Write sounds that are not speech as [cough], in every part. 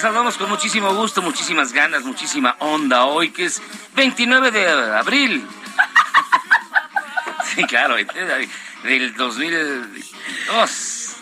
Saludamos con muchísimo gusto, muchísimas ganas, muchísima onda hoy, que es 29 de abril. [laughs] Sí, claro, del 2002.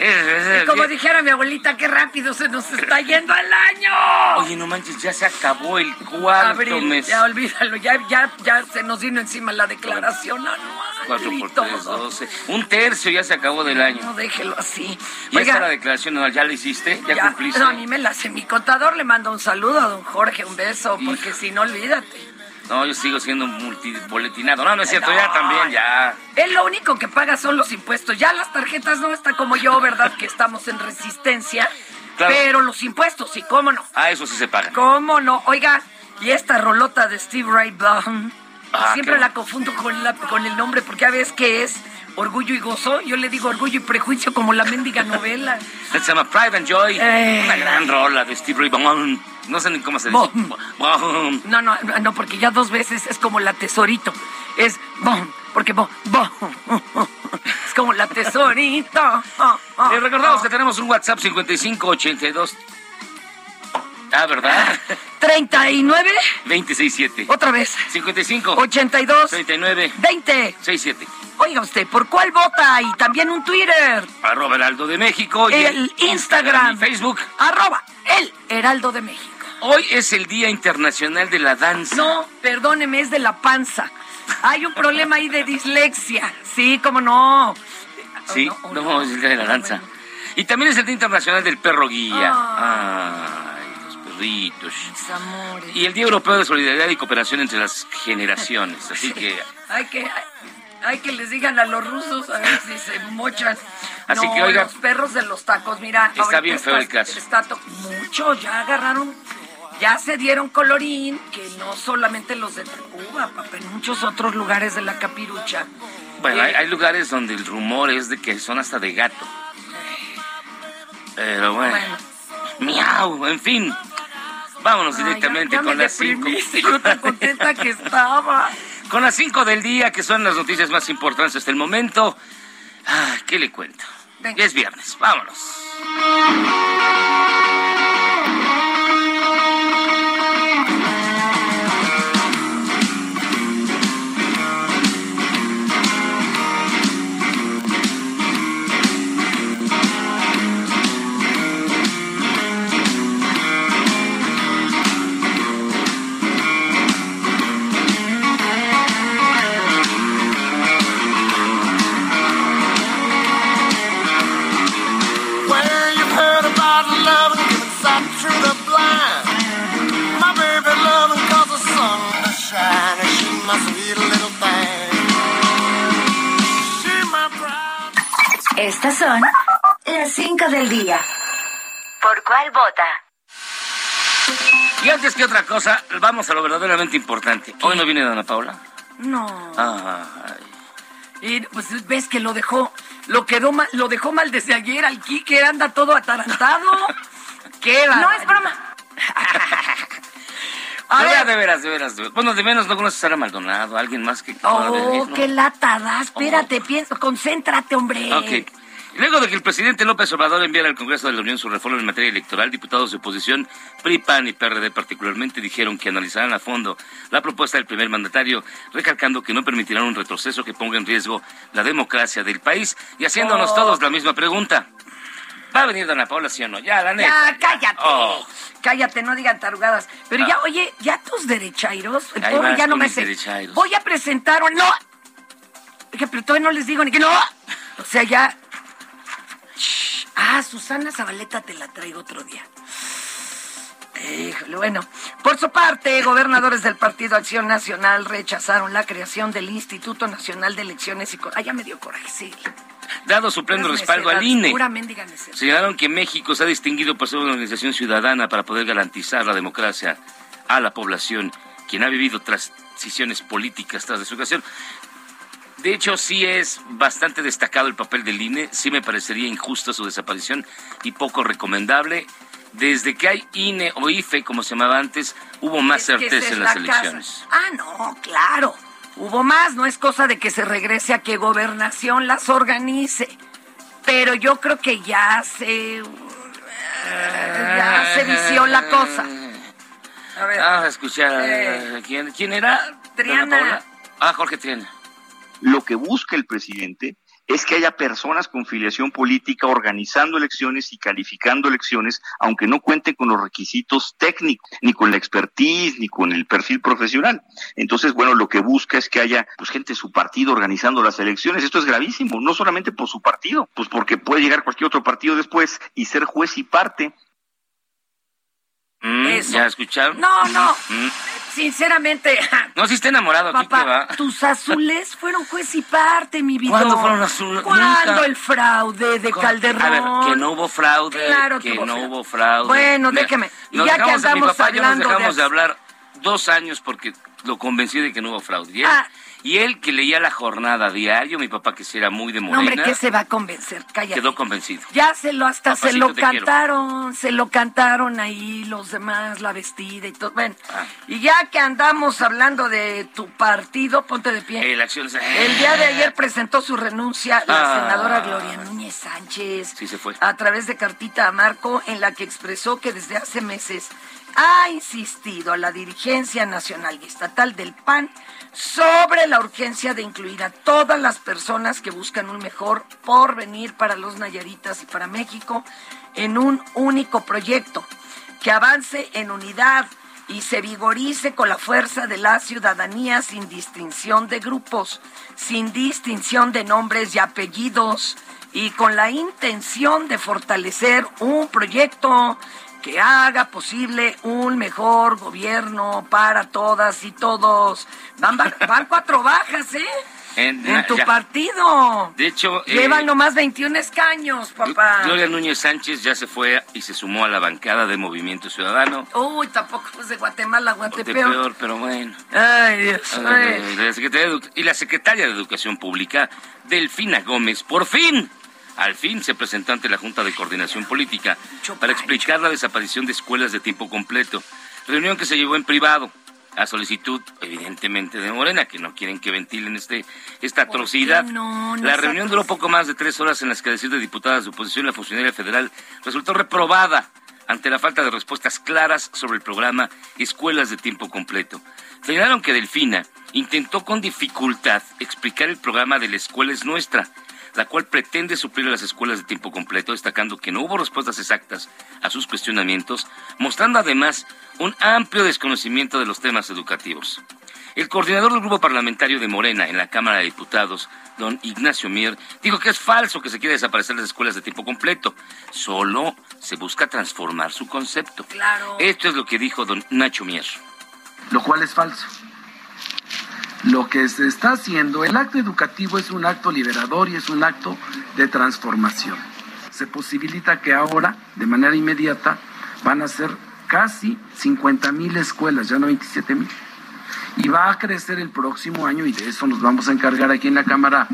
Y como dijera mi abuelita, qué rápido se nos está yendo el año. Oye, no manches, ya se acabó el cuarto Abril, mes. ya olvídalo, ya, ya, ya se nos vino encima la declaración anual. 4 y por todo. 3, 12. Un tercio ya se acabó del año. No, déjelo así. ¿Ya Oiga, está la declaración anual? ¿Ya la hiciste? ¿Ya, ya- cumpliste? no, a mí me la hace mi contador, le manda un saludo a don Jorge, un beso, porque Hijo. si no, olvídate. No, yo sigo siendo multiboletinado. No, no es cierto, ya también, ya. Él lo único que paga son los impuestos. Ya las tarjetas no está como yo, ¿verdad? Que estamos en resistencia. Claro. Pero los impuestos, sí, cómo no. Ah, eso sí se paga. ¿Cómo no? Oiga, y esta rolota de Steve Ray Vaughan, Ah, siempre la confundo con, la, con el nombre porque a veces que es Orgullo y Gozo. Yo le digo Orgullo y Prejuicio como la mendiga novela. [laughs] Se llama Pride and Joy. Eh. Una gran rola de Steve Ray Vaughan. No sé ni cómo se dice. No, no, no, porque ya dos veces es como la tesorito. Es bon, porque bon, bon. [laughs] Es como la tesorito. Ah, ah, Les recordamos ah. que tenemos un WhatsApp 5582. Ah, ¿verdad? [laughs] 39, 267. otra vez. 55 82, 39 20. 67. Oiga usted, ¿por cuál vota? Y también un Twitter. Arroba Heraldo de México. y El Instagram. y Facebook. Arroba el Heraldo de México. Hoy es el Día Internacional de la Danza. No, perdóneme, es de la panza. Hay un problema ahí de dislexia. Sí, cómo no. Sí, Oh, no, es el Día de la Danza. Y también es el Día Internacional del Perro Guía. Ah. Ay, amores. Y el Día Europeo de Solidaridad y Cooperación entre las Generaciones. Así que Hay que, hay que les digan a los rusos a ver si se mochan. Así no, que, oiga, los perros de los tacos, mira. está bien feo el caso. Está mucho, ya agarraron, ya se dieron colorín, que no solamente los de Tacuba, papá, en muchos otros lugares de la capirucha. Bueno, Eh, hay, hay lugares donde el rumor es de que son hasta de gato. Pero bueno, Bueno. miau, en fin. Vámonos Ay, directamente ya- ya con las cinco. deprimiste, yo tan contenta que estaba. [laughs] Con las 5 del día, que son las noticias más importantes hasta el momento. Ah, ¿Qué le cuento? Venga. Ya es viernes, vámonos. Que otra cosa, vamos a lo verdaderamente importante. Hoy no viene Dana Paula. No. Ay. Y pues ves que lo dejó, lo quedó mal, lo dejó mal desde ayer al Quique, anda todo atarantado. [laughs] ¿Qué No es broma. [laughs] A ver. de veras, de veras, de veras. Bueno, de menos no conoces a Sara Maldonado, alguien más que... Oh, qué lata da. Espérate, pienso, concéntrate, hombre. Ok. Luego de que el presidente López Obrador enviara al Congreso de la Unión su reforma en materia electoral, diputados de oposición, PRI, PAN y PRD particularmente, dijeron que analizarán a fondo la propuesta del primer mandatario, recalcando que no permitirán un retroceso que ponga en riesgo la democracia del país y haciéndonos Oh. todos la misma pregunta. ¿Va a venir Dana Paula, sí o no? Ya, la neta. Ya, cállate. Oh. Cállate, no digan tarugadas. Pero ya, Ah. oye, ya tus derechairos, el Ahí pobre vas ya no me sé. Voy a presentar un... ¡No! Oye, pero todavía no les digo ni que no. O sea, ya... Ah, Susana Zabaleta te la traigo otro día. Híjole, bueno. Por su parte, gobernadores del Partido Acción Nacional rechazaron la creación del Instituto Nacional de Elecciones y... Ah, ya me dio coraje, sí. Dado su pleno respaldo al INE. Señalaron que México se ha distinguido por ser una organización ciudadana para poder garantizar la democracia a la población, quien ha vivido transiciones políticas tras de su creación. De hecho, sí es bastante destacado el papel del INE, sí me parecería injusta su desaparición y poco recomendable. Desde que hay INE o IFE, como se llamaba antes, hubo más Es certeza en las la casa. elecciones. Ah, no, claro. Hubo más, no es cosa de que se regrese a que gobernación las organice. Pero yo creo que ya se. ya se vició la cosa. A ver. Ah, escuchar. Eh. ¿quién, ¿Quién era? ¿Dana Triana. Ah, Jorge Triana. Lo que busca el presidente es que haya personas con filiación política organizando elecciones y calificando elecciones, aunque no cuenten con los requisitos técnicos, ni con la expertise, ni con el perfil profesional. Entonces, bueno, lo que busca es que haya pues gente de su partido organizando las elecciones. Esto es gravísimo, no solamente por su partido, pues porque puede llegar cualquier otro partido después y ser juez y parte Mm. ¿Ya escucharon? No, no. Mm. Sinceramente, [laughs] No, si está enamorado aquí, ¿qué va? papá, tus azules furon juez y parte, mi vida. ¿Cuándo fueron azules? ¿Cuándo Nunca. el fraude de Calderón? A ver, que no hubo fraude, Claro que, que hubo no fraude. hubo fraude. Bueno, déjeme. Y ya que andamos mi papá y yo nos hablando de dejamos de, hablar dos años porque lo convencí de que no hubo fraude. Y él, Ah. Y él que leía la jornada diario, mi papá que sí era muy de No, hombre, ¿qué se va a convencer? Cállate. quedó convencido. Ya se lo, hasta se lo quiero. cantaron, se lo cantaron ahí los demás, la vestida y todo. Bueno, Ah. y ya que andamos hablando de tu partido, ponte de pie. Eh, la acción- El día de ayer presentó su renuncia la Ah. senadora Gloria Núñez Sánchez. Sí, se fue. A través de cartita a Marco, en la que expresó que desde hace meses ha insistido a la dirigencia nacional y estatal del PAN sobre la urgencia de incluir a todas las personas que buscan un mejor porvenir para los Nayaritas y para México en un único proyecto que avance en unidad y se vigorice con la fuerza de la ciudadanía sin distinción de grupos, sin distinción de nombres y apellidos y con la intención de fortalecer un proyecto que haga posible un mejor gobierno para todas y todos. Van, van cuatro bajas, ¿eh? En- En tu ya. partido. De hecho, eh, Llevan nomás 21 escaños, papá. Gloria Núñez Sánchez ya se fue y se sumó a la bancada de Movimiento Ciudadano. Uy, tampoco es de Guatemala, Guatepeor. peor, pero bueno. Ay, Dios. Eh, ay. la Secretaría de y la secretaria de Educación Pública, Delfina Gómez, por fin, al fin se presentó ante la Junta de Coordinación Política para explicar la desaparición de escuelas de tiempo completo. Reunión que se llevó en privado a solicitud, evidentemente, de Morena, que no quieren que ventilen este, esta ¿Por qué atrocidad. no? No la reunión duró poco más de tres horas en las que, a decir de diputadas de oposición, la funcionaria federal resultó reprobada ante la falta de respuestas claras sobre el programa Escuelas de Tiempo Completo. Señalaron que Delfina intentó con dificultad explicar el programa de la escuela es nuestra, la cual pretende suplir a las escuelas de tiempo completo, destacando que no hubo respuestas exactas a sus cuestionamientos, mostrando además un amplio desconocimiento de los temas educativos. El coordinador del grupo parlamentario de Morena en la Cámara de Diputados, don Ignacio Mier, dijo que es falso que se quiera desaparecer las escuelas de tiempo completo. Solo se busca transformar su concepto. Claro. Esto es lo que dijo don Nacho Mier. lo cual es falso. Lo que se está haciendo, el acto educativo es un acto liberador y es un acto de transformación. Se posibilita que ahora, de manera inmediata, van a ser casi 50 mil escuelas, ya no 27 mil. Y va a crecer el próximo año y de eso nos vamos a encargar aquí en la Cámara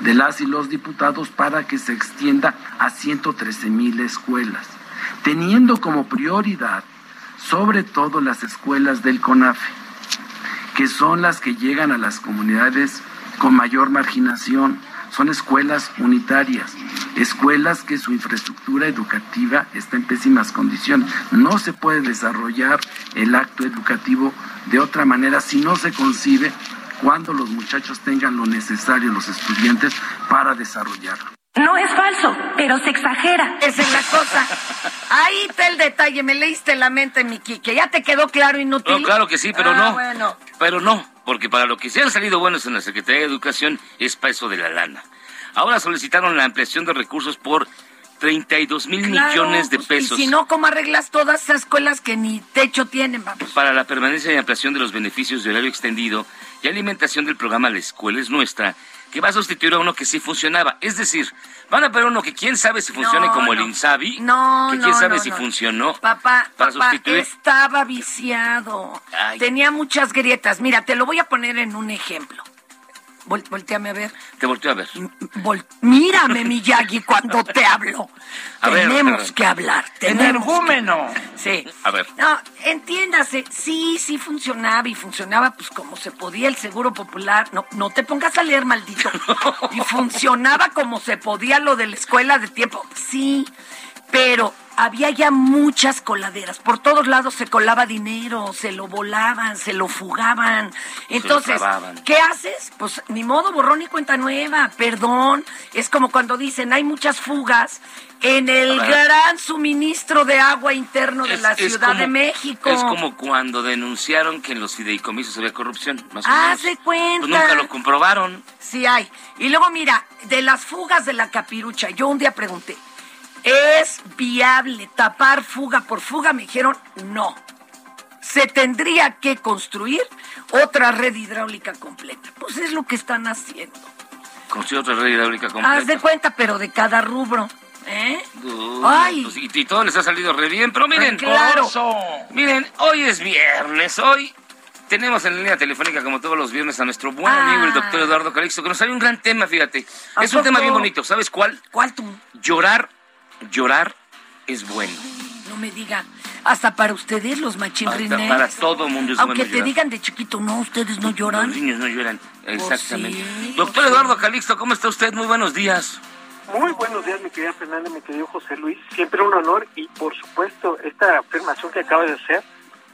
de las y los diputados para que se extienda a 113 mil escuelas, teniendo como prioridad sobre todo las escuelas del CONAFE, que son las que llegan a las comunidades con mayor marginación, son escuelas unitarias, escuelas que su infraestructura educativa está en pésimas condiciones. No se puede desarrollar el acto educativo de otra manera si no se concibe cuando los muchachos tengan lo necesario, los estudiantes, para desarrollarlo. No es falso, pero se exagera. Esa es la cosa. Ahí está el detalle, me leíste la mente, mi Quique. ¿Ya te quedó claro inútil? No, claro que sí, pero Ah, no. bueno. Pero no, porque para lo que se han salido buenos en la Secretaría de Educación es para eso de la lana. Ahora solicitaron la ampliación de recursos por 32 mil Claro, millones de pues, pesos Y si no, ¿cómo arreglas todas esas escuelas que ni techo tienen? Vamos. para la permanencia y ampliación de los beneficios de horario extendido y alimentación del programa La Escuela es Nuestra, que va a sustituir a uno que sí funcionaba. Es decir, van a poner uno que quién sabe si funcione No, como el. INSABI, No, que quién no, sabe si no. funcionó. Papá, para papá, sustituir. estaba viciado. Ay. Tenía muchas grietas. Mira, te lo voy a poner en un ejemplo. Vol- volteame a ver. Te volteo a ver. Vol- Mírame, Miyagi, cuando te hablo. [laughs] A ver, tenemos que hablar. Energúmeno. que- Sí. A ver. No, entiéndase, sí, sí funcionaba y funcionaba pues como se podía el seguro popular. No, no te pongas a leer, maldito. [laughs] Y funcionaba como se podía lo de la escuela de tiempo. Sí, pero había ya muchas coladeras. Por todos lados se colaba dinero, se lo volaban, se lo fugaban. Entonces. ¿qué haces? Pues ni modo, borrón y cuenta nueva, perdón. Es como cuando dicen, hay muchas fugas en el gran suministro de agua interno de Es- la Ciudad como- de México. Es como cuando denunciaron que en los fideicomisos había corrupción, más o menos. cuenta. Pues nunca lo comprobaron. Sí hay. Y luego mira, de las fugas de la capirucha, yo un día pregunté, ¿es viable tapar fuga por fuga? Me dijeron, no. Se tendría que construir otra red hidráulica completa. Pues es lo que están haciendo. Construyó otra red hidráulica completa. Haz de cuenta, pero de cada rubro. ¿Eh? Uy, Ay. pues, y, y todo les ha salido re bien, pero miren, Claro. miren, hoy es viernes, hoy tenemos en línea telefónica, como todos los viernes, a nuestro buen Ah. amigo el doctor Eduardo Calixto, que nos trae un gran tema, fíjate. ¿A Es un tema bien bonito, ¿sabes cuál? ¿Cuál tú? Llorar, llorar es bueno. No me diga. Hasta para ustedes, los Hasta machirrines. para todo mundo es Aunque bueno te llorar. digan de chiquito, no, ustedes no lloran. Los niños no lloran, exactamente. sí, doctor. Eduardo Calixto, ¿cómo está usted? Muy buenos días. Muy buenos días, mi querida Fernanda, mi querido José Luis. Siempre un honor y, por supuesto, esta afirmación que acabas de hacer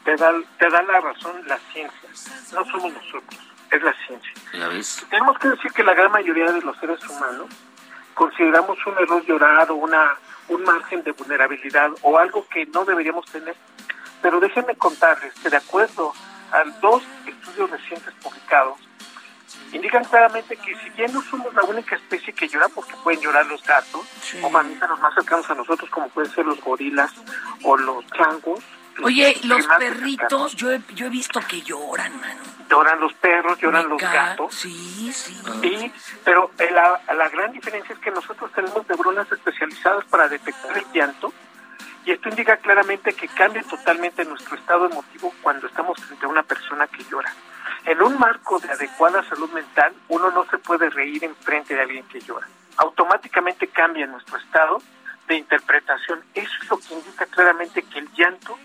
te da, te da la razón la ciencia. No somos nosotros, es la ciencia. Ves. Tenemos que decir que la gran mayoría de los seres humanos consideramos un error llorar o una, un margen de vulnerabilidad o algo que no deberíamos tener. Pero déjenme contarles que de acuerdo a dos estudios recientes publicados, indican claramente que si bien no somos la única especie que llora, porque pueden llorar los gatos o mamíferos más cercanos a nosotros, como pueden ser los gorilas o los changos. Oye, los perritos, yo he, yo he visto que lloran, mano. Lloran los perros, lloran los gatos. Sí, sí. Y, pero eh, la, la gran diferencia es que nosotros tenemos neuronas especializadas para detectar el llanto y esto indica claramente que cambia totalmente nuestro estado emotivo cuando estamos frente a una persona que llora. En un marco de adecuada salud mental, uno no se puede reír en frente de alguien que llora. Automáticamente cambia nuestro estado de interpretación. Eso es lo que indica claramente que el llanto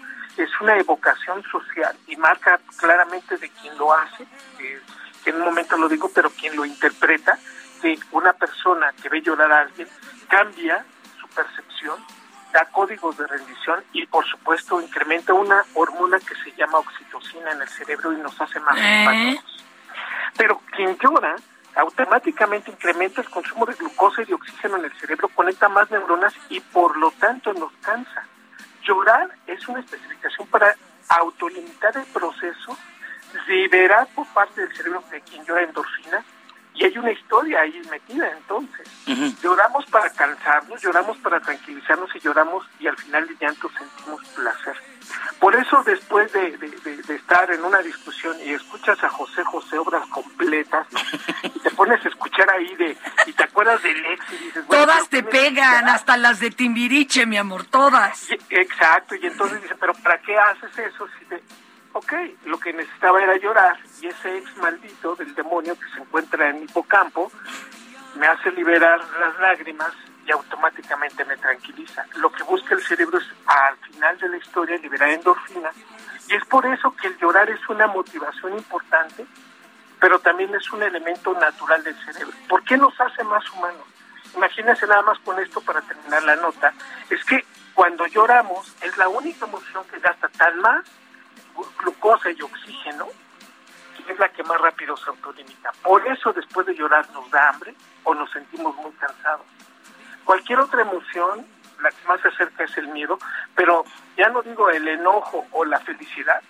es una evocación social y marca claramente de quien lo hace, eh, que en un momento lo digo, pero quien lo interpreta, que una persona que ve llorar a alguien cambia su percepción, da códigos de rendición y por supuesto incrementa una hormona que se llama oxitocina en el cerebro y nos hace más ¿Eh? empáticos. Pero quien llora automáticamente incrementa el consumo de glucosa y de oxígeno en el cerebro, conecta más neuronas y por lo tanto nos cansa. Llorar es una especificación para autolimitar el proceso, liberar por parte del cerebro de quien llora endorfina Y hay una historia ahí metida entonces. Lloramos para cansarnos, lloramos para tranquilizarnos y lloramos y al final del llanto sentimos placer. Por eso después de, de- de- de estar en una discusión y escuchas a José José obras completas ¿no? y te pones a escuchar ahí de y te acuerdas del ex y dices bueno, Todas te ¿qué pegan, hasta las de Timbiriche, mi amor, todas. Y- Exacto, y entonces dice, pero ¿para qué haces eso? Si te... Ok, lo que necesitaba era llorar y ese ex maldito del demonio que se encuentra en hipocampo me hace liberar las lágrimas y automáticamente me tranquiliza. Lo que busca el cerebro es al final de la historia liberar endorfina y es por eso que el llorar es una motivación importante, pero también es un elemento natural del cerebro. ¿Por qué nos hace más humanos? Imagínense nada más con esto para terminar la nota, es que cuando lloramos es la única emoción que gasta tan más glucosa y oxígeno, es la que más rápido se autolimita. Por eso después de llorar nos da hambre o nos sentimos muy cansados. Cualquier otra emoción, la que más se acerca es el miedo, pero ya no digo el enojo o la felicidad,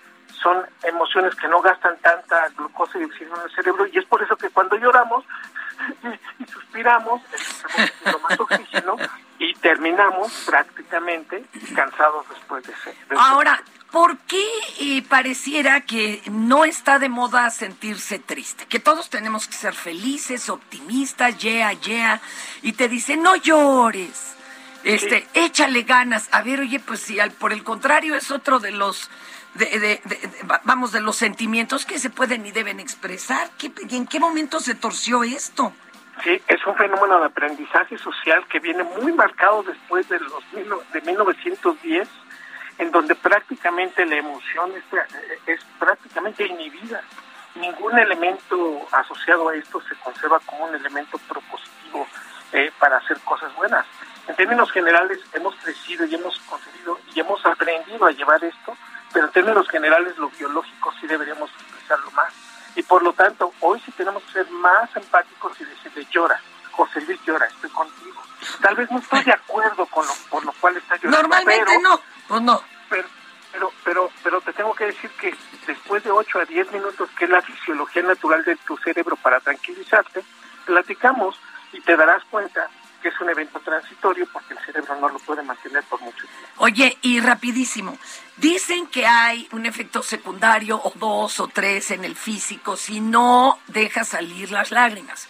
son emociones que no gastan tanta glucosa y oxígeno en el cerebro y es por eso que cuando lloramos [laughs] y, suspiramos, estamos más oxígeno y terminamos prácticamente cansados después de ese- Ahora, ¿por qué eh, pareciera que no está de moda sentirse triste? Que todos tenemos que ser felices, optimistas, yeah, yeah, y te dicen, no llores, este, échale ganas. A ver, oye, pues si al, por el contrario es otro de los, de, de- de- de- va- vamos, de los sentimientos que se pueden y deben expresar. ¿Qué, ¿En qué momento se torció esto? Sí, es un fenómeno de aprendizaje social que viene muy marcado después de los de 1910, en donde prácticamente la emoción es, es prácticamente inhibida. Ningún elemento asociado a esto se conserva como un elemento propositivo eh, para hacer cosas buenas. En términos generales, hemos crecido y hemos conseguido y hemos aprendido a llevar esto, pero en términos generales, lo biológico sí deberíamos expresarlo más. Y por lo tanto, hoy sí tenemos que ser más empáticos y decirle, llora, José Luis llora, estoy contigo. Tal vez no estoy de acuerdo con lo, por lo cual está llorando. Normalmente pero- no, pues no. pero, pero, pero, pero te tengo que decir que después de 8 a 10 minutos, que es la fisiología natural de tu cerebro para tranquilizarte, platicamos y te darás cuenta que es un evento transitorio porque el cerebro no lo puede mantener por mucho tiempo. Oye, y rapidísimo, dicen que hay un efecto secundario o dos o tres en el físico si no deja salir las lágrimas.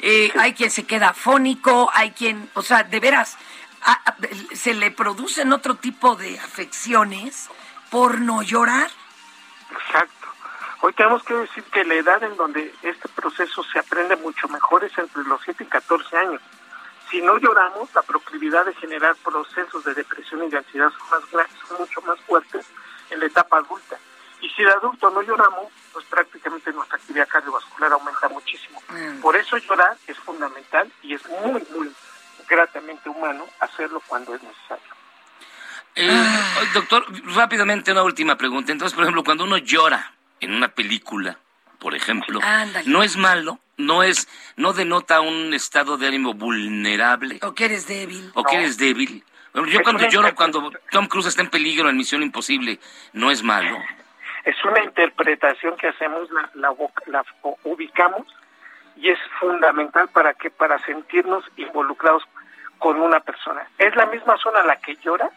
Eh, Hay quien se queda afónico, hay quien, o sea, de veras, se le producen otro tipo de afecciones por no llorar. Exacto. Hoy tenemos que decir que la edad en donde este proceso se aprende mucho mejor es entre los 7 y 14 años. Si no lloramos, la proclividad de generar procesos de depresión y de ansiedad son, más grandes, son mucho más fuertes en la etapa adulta. Y si de adulto no lloramos, pues prácticamente nuestra actividad cardiovascular aumenta muchísimo. Por eso llorar es fundamental y es muy, muy gratamente humano hacerlo cuando es necesario. Eh, doctor, rápidamente una última pregunta. Entonces, por ejemplo, cuando uno llora en una película, por ejemplo, Ándale. no es malo, no es, no denota un estado de ánimo vulnerable O que eres débil. o que eres débil. Bueno, yo Es cuando lloro, cuando Tom Cruise está en peligro en Misión Imposible, no es malo. es una interpretación que hacemos, la, la, la ubicamos y es fundamental para que para sentirnos involucrados con una persona. Es la misma zona la que llora,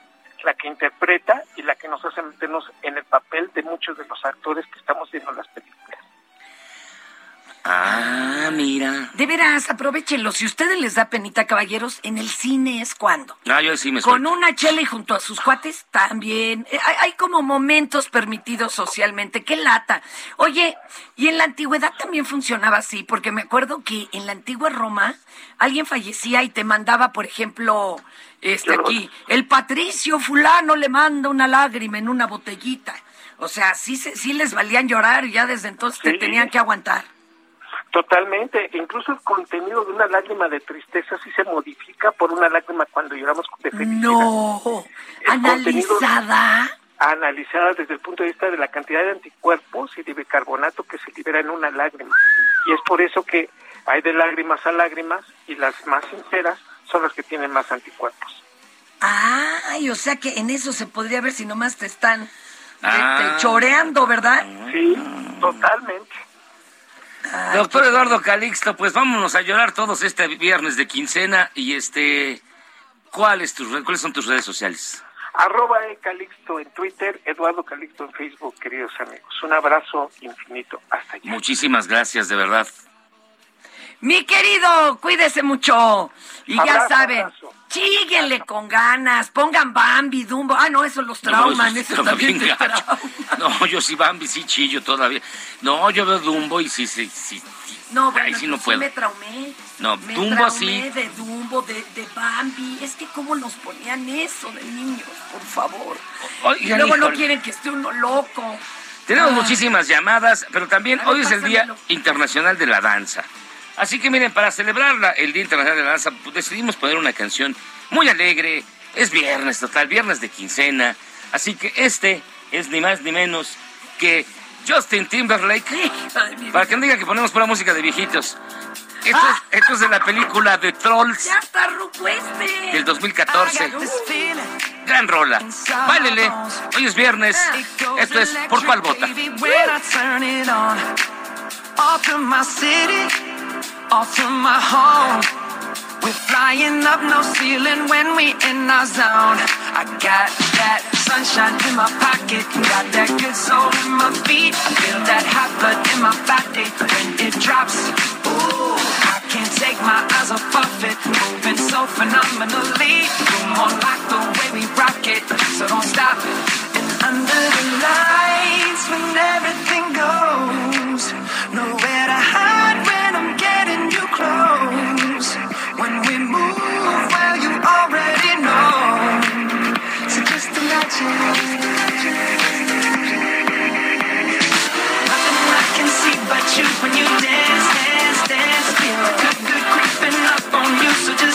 la que interpreta y la que nos hace meternos en el papel de muchos de los actores que estamos viendo en las películas. Ah, mira. De veras, aprovechenlo. Si a ustedes les da penita, caballeros, en el cine es cuando. Ah, yo sí me Con suelto. una chela y junto a sus cuates también. Eh, Hay, hay como momentos permitidos socialmente. ¡Qué lata! Oye, y en la antigüedad también funcionaba así, porque me acuerdo que en la antigua Roma alguien fallecía y te mandaba, por ejemplo, este aquí, el patricio fulano le manda una lágrima en una botellita. O sea, sí, se- sí les valían llorar y ya desde entonces te tenían que aguantar. Totalmente, incluso el contenido de una lágrima de tristeza sí se modifica por una lágrima cuando lloramos de felicidad. No, El contenido- analizada. analizada desde el punto de vista de la cantidad de anticuerpos y de bicarbonato que se libera en una lágrima. Y es por eso que hay de lágrimas a lágrimas y las más sinceras son las que tienen más anticuerpos. Ay, o sea que en eso se podría ver si nomás te están te- Ah. te choreando, ¿verdad? Sí, totalmente. Doctor Eduardo Calixto, pues vámonos a llorar todos este viernes de quincena y este, ¿cuáles, tus, red- ¿cuáles son tus redes sociales? Arroba E Calixto en Twitter, Eduardo Calixto en Facebook, queridos amigos. Un abrazo infinito. Hasta allá. Muchísimas gracias, de verdad. Mi querido, cuídese mucho. Y ya saben, abrazo. Síguenle con ganas, pongan Bambi, Dumbo. Ah, no, eso los trauman, No, eso está también te. No, yo sí Bambi, sí chillo todavía. No, yo veo Dumbo y sí, sí, sí. No, bueno, Ahí sí no puedo. me traumé. No, Me Dumbo traumé sí. de Dumbo, de, de Bambi. Es que cómo nos ponían eso de niños, por favor. y luego no quieren que esté uno loco. Tenemos Ah. muchísimas llamadas, pero también ver, hoy es el Día. Internacional de la Danza. Así que miren, para celebrar la- el Día Internacional de la Danza, pues, decidimos poner una canción muy alegre. Es viernes, total, viernes de quincena. Así que este es ni más ni menos que Justin Timberlake. Para que no digan que ponemos pura música de viejitos. Esto, Ah. es, esto es de la película de Trolls Ya está ruco este. del 2014. Gran rola. Báilele. Hoy es viernes. Esto es ¿Por cuál off from my home. We're flying up no ceiling when we in our zone. I got that sunshine in my pocket, got that good soul in my feet. Feel that hot blood in my body when it drops. Ooh, I can't take my eyes off of it, moving so phenomenally. You're more like the way we rock it, so don't stop. And under the lights, when everything goes, but you when you dance, dance, dance. Feel good, good creeping up on you. So just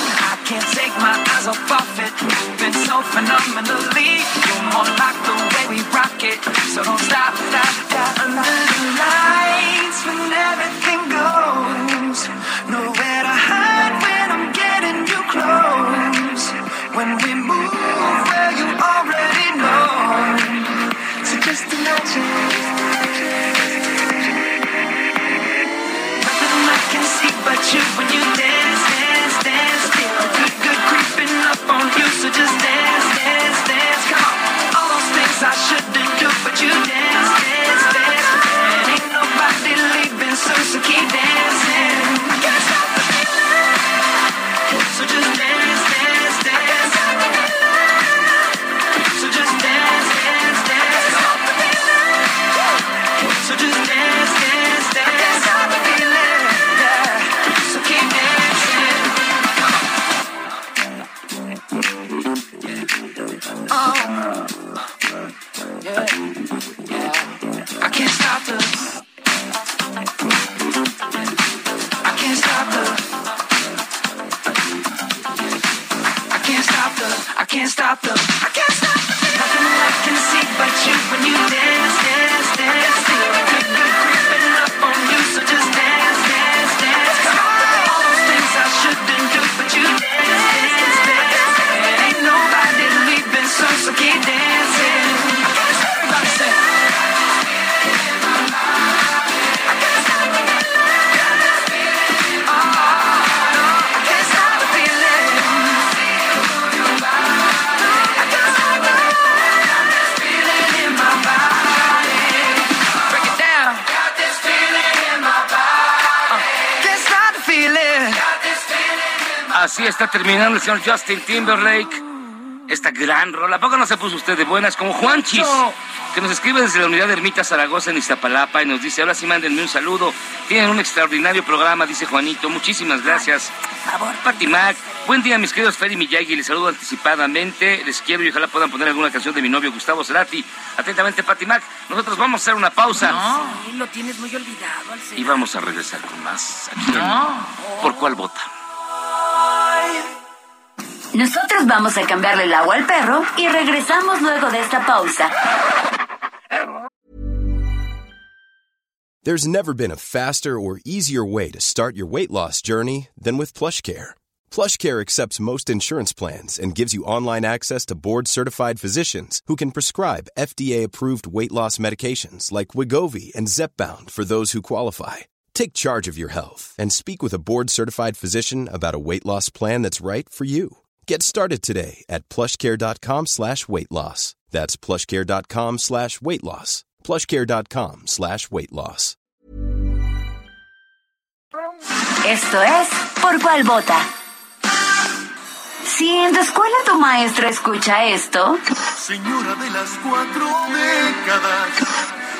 can't take my eyes off of it, moving so phenomenally. You're more like the way we rock it, so don't stop, stop, stop. Under the lights, when everything goes, just dance, dance, dance. Come on. All those things I shouldn't está terminando el señor Justin Timberlake. Esta gran rola. ¿A poco no se puso usted de buenas como Juanchis? No. que nos escribe desde la unidad de Ermita Zaragoza en Iztapalapa y nos dice, ahora sí mándenme un saludo. Tienen un extraordinario programa, dice Juanito. Muchísimas gracias. Por favor. Pati Mac, buen día mis queridos Fer y Miyagi, les saludo anticipadamente, les quiero y ojalá puedan poner alguna canción de mi novio Gustavo Cerati. Atentamente Pati Mac, nosotros vamos a hacer una pausa Sí, lo tienes muy olvidado, Alcina. y vamos a regresar con más. Aquí en No. ¿Por cuál vota? Nosotros vamos a cambiarle el agua al perro y regresamos luego de esta pausa. There's never been a faster or easier way to start your weight loss journey than with PlushCare. PlushCare accepts most insurance plans and gives you online access to board-certified physicians who can prescribe FDA-approved weight loss medications like Wigovi and Zepbound for those who qualify. Take charge of your health and speak with a board-certified physician about a weight loss plan that's right for you. Get started today at plushcare.com slash weight loss. That's plushcare.com slash weight loss. plushcare.com slash weight loss. Esto es Por cuál vota. Si en tu escuela tu maestra escucha esto, Señora de las cuatro décadas.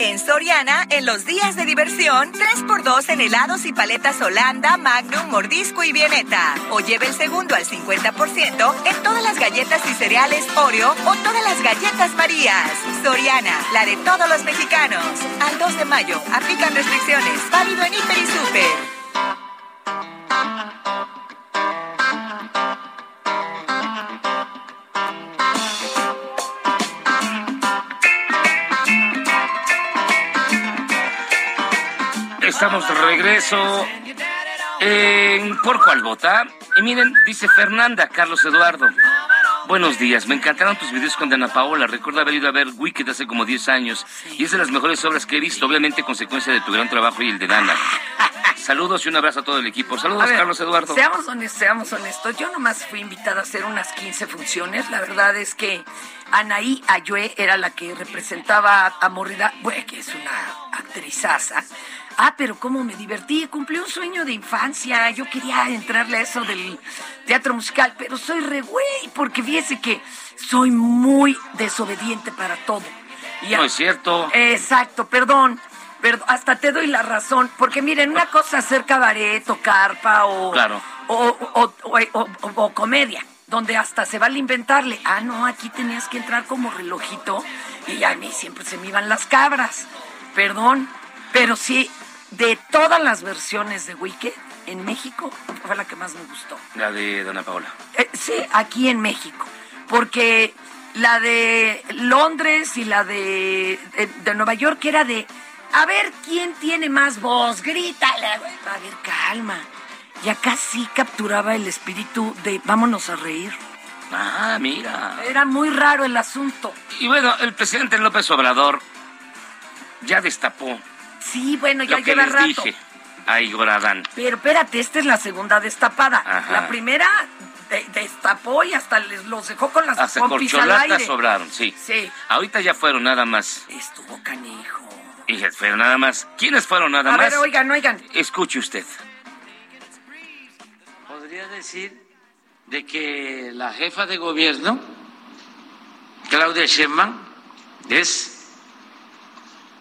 En Soriana, en los días de diversión, 3x2 en helados y paletas Holanda, Magnum, Mordisco y Vieneta. O lleve el segundo al 50% en todas las galletas y cereales Oreo o todas las galletas Marías. Soriana, la de todos los mexicanos. Al 2 de mayo, aplican restricciones. Válido en Hiper y Super. Estamos de regreso en Por cuál vota. Y miren, dice Fernanda, Carlos Eduardo. Buenos días, me encantaron tus videos con Dana Paola. Recuerdo haber ido a ver Wicked hace como 10 años y es de las mejores obras que he visto, obviamente consecuencia de tu gran trabajo y el de Dana. Saludos y un abrazo a todo el equipo. Saludos, ver, Carlos Eduardo. Seamos honestos, seamos honestos. Yo nomás fui invitada a hacer unas 15 funciones. La verdad es que Anaí Ayue era la que representaba a Morrida, bueno, que es una actrizaza. Ah, pero cómo me divertí, cumplí un sueño de infancia. Yo quería entrarle a eso del teatro musical, pero soy re güey, porque fíjese que soy muy desobediente para todo. Y a- No es cierto. Exacto, perdón. Perdón, hasta te doy la razón, porque miren, una cosa es hacer cabaret o carpa o, Claro. o, o- o- o- o- o comedia, donde hasta se vale inventarle. Ah, no, aquí tenías que entrar como relojito y a mí siempre se me iban las cabras. Perdón, pero sí, de todas las versiones de Wicked en México, fue la que más me gustó. La de Dana Paola. Eh, sí, aquí en México. Porque la de Londres y la de, de, de Nueva York era de, a ver quién tiene más voz, grítale. A ver, calma. Y acá sí capturaba el espíritu de vámonos a reír. Ah, mira. Era muy raro el asunto. Y bueno, el presidente López Obrador ya destapó Sí, bueno, ya lo que lleva les rato. dije a Igor Adán. Pero espérate, esta es la segunda destapada. Ajá. La primera de- destapó y hasta les los dejó con las Hasta pompis al corcholatas aire. sobraron, sí. Sí. Ahorita ya fueron nada más. Estuvo canijo. Y ya fueron nada más. ¿Quiénes fueron nada A más? ver, oigan, oigan. Escuche usted. Podría decir de que la jefa de gobierno, Claudia Sheinbaum, es